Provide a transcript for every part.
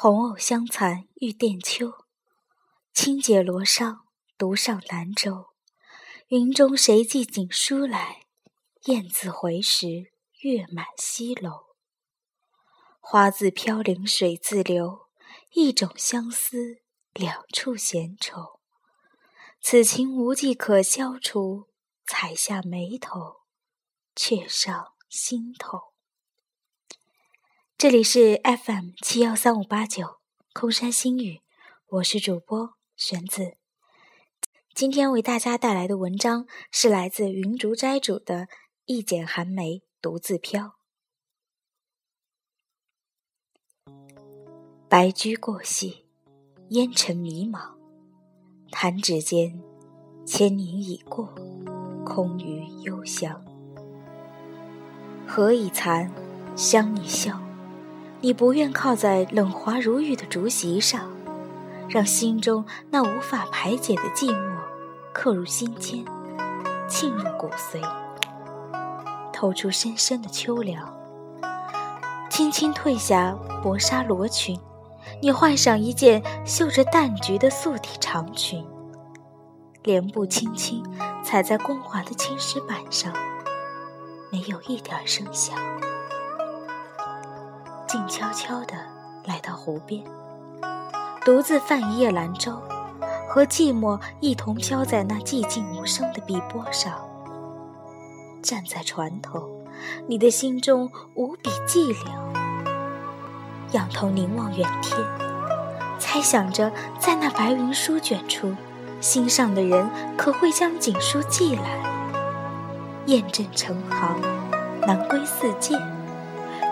红藕香残玉簟秋，轻解罗裳，独上南舟。云中谁寄锦书来？雁字回时，月满西楼。花自飘零水自流，一种相思，两处闲愁。此情无计可消除，采下眉头，却上心头。这里是 FM 七幺三五八九空山新语，我是主播玄子。今天为大家带来的文章是来自云竹斋主的《一剪寒梅独自飘》。白驹过隙，烟尘迷茫。弹指间，千年已过，空余幽香。荷已残，香已消。你不愿靠在冷滑如玉的竹席上，让心中那无法排解的寂寞刻入心间，沁入骨髓，透出深深的秋凉。轻轻褪下薄纱罗裙。你换上一件绣着淡橘的素体长裙，莲步轻轻踩在光滑的青石板上，没有一点声响。静悄悄地来到湖边，独自泛一叶兰舟，和寂寞一同飘在那寂静无声的碧波上。站在船头，你的心中无比寂寥。仰头凝望远天，猜想着在那白云舒卷处，心上的人可会将锦书寄来。雁阵成行，南归似箭，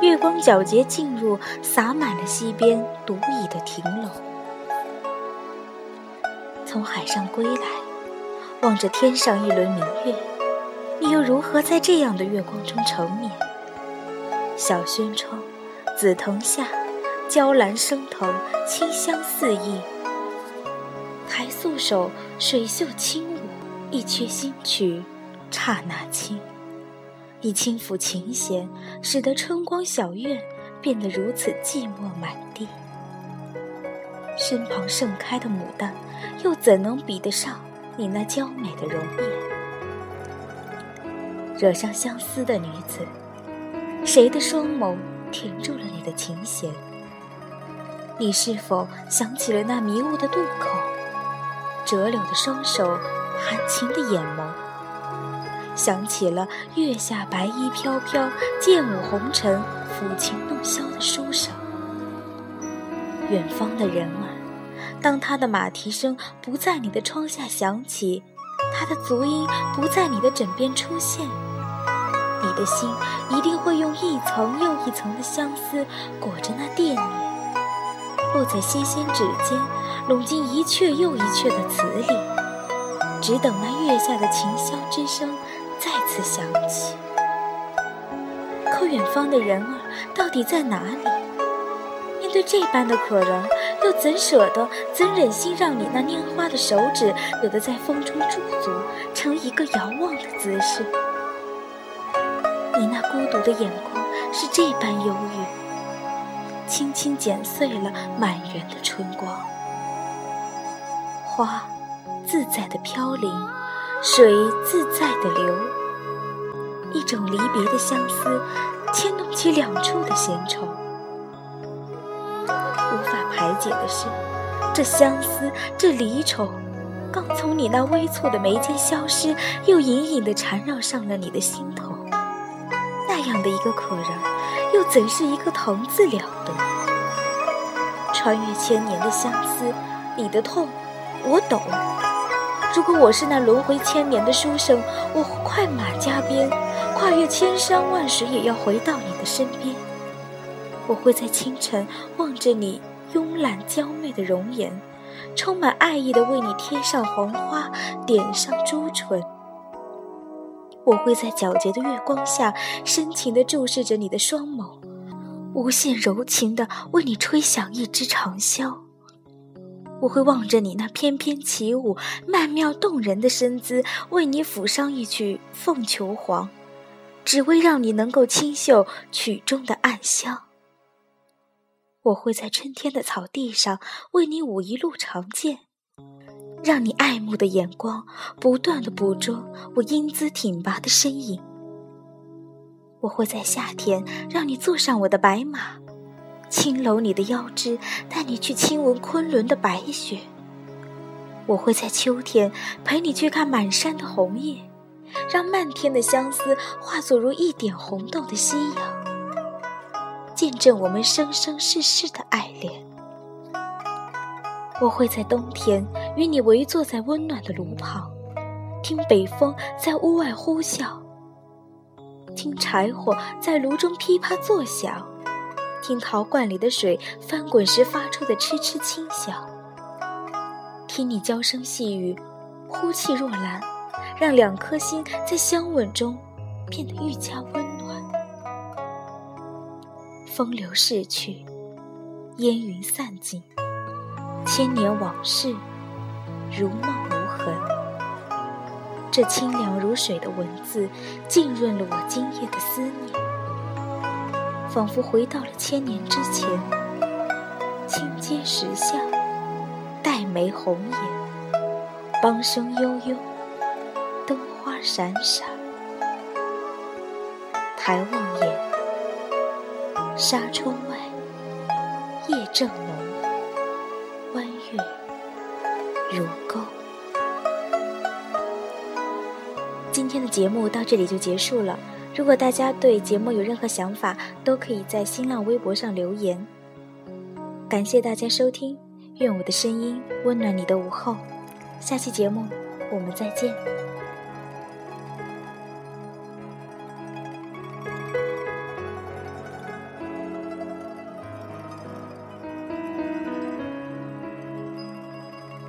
月光皎洁进入，洒满了溪边独倚的亭楼。从海上归来，望着天上一轮明月，你又如何在这样的月光中成眠？小轩窗，紫藤下。娇兰升腾，清香四溢。抬素手，水袖轻舞，一曲新曲，刹那清。你轻抚琴弦，使得春光小院变得如此寂寞满地。身旁盛开的牡丹，又怎能比得上你那娇美的容颜？惹上相思的女子，谁的双眸停住了你的琴弦？你是否想起了那迷雾的渡口，折柳的双手，含情的眼眸？想起了月下白衣飘飘，剑舞红尘，抚琴弄箫的书生。远方的人儿，当他的马蹄声不在你的窗下响起，他的足音不在你的枕边出现，你的心一定会用一层又一层的相思裹着那惦念。落在纤纤指尖，拢进一阙又一阙的词里，只等那月下的琴箫之声再次响起。可远方的人儿到底在哪里？面对这般的可人，又怎舍得、怎忍心让你那拈花的手指有的在风中驻足，成一个遥望的姿势？你那孤独的眼光是这般忧郁。轻轻剪碎了满园的春光，花自在的飘零，水自在的流，一种离别的相思，牵动起两处的闲愁。无法排解的是，这相思，这离愁，刚从你那微蹙的眉间消失，又隐隐地缠绕上了你的心头。那样的一个可人。又怎是一个疼字了得？穿越千年的相思，你的痛，我懂。如果我是那轮回千年的书生，我快马加鞭，跨越千山万水，也要回到你的身边。我会在清晨望着你慵懒娇媚的容颜，充满爱意的为你贴上黄花，点上朱唇。我会在皎洁的月光下，深情地注视着你的双眸，无限柔情地为你吹响一支长箫。我会望着你那翩翩起舞、曼妙动人的身姿，为你抚上一曲《凤求凰》，只为让你能够清秀曲中的暗香。我会在春天的草地上为你舞一路长剑，让你爱慕的眼光不断的捕捉我英姿挺拔的身影。我会在夏天让你坐上我的白马，轻搂你的腰肢，带你去亲吻昆仑的白雪。我会在秋天陪你去看满山的红叶，让漫天的相思化作如一点红豆的夕阳。见证我们生生世世的爱恋。我会在冬天与你围坐在温暖的炉旁，听北风在屋外呼啸，听柴火在炉中噼啪作响，听陶罐里的水翻滚时发出的嗤嗤轻响，听你娇声细语，呼气若兰，让两颗心在相吻中变得愈加温暖。风流逝去，烟云散尽，千年往事如梦无痕。这清凉如水的文字，浸润了我今夜的思念，仿佛回到了千年之前。青阶石巷，黛眉红颜，梆声悠悠，灯花闪闪，抬望眼。纱窗外，夜正浓，弯月如钩。今天的节目到这里就结束了。如果大家对节目有任何想法，都可以在新浪微博上留言。感谢大家收听，愿我的声音温暖你的午后。下期节目我们再见。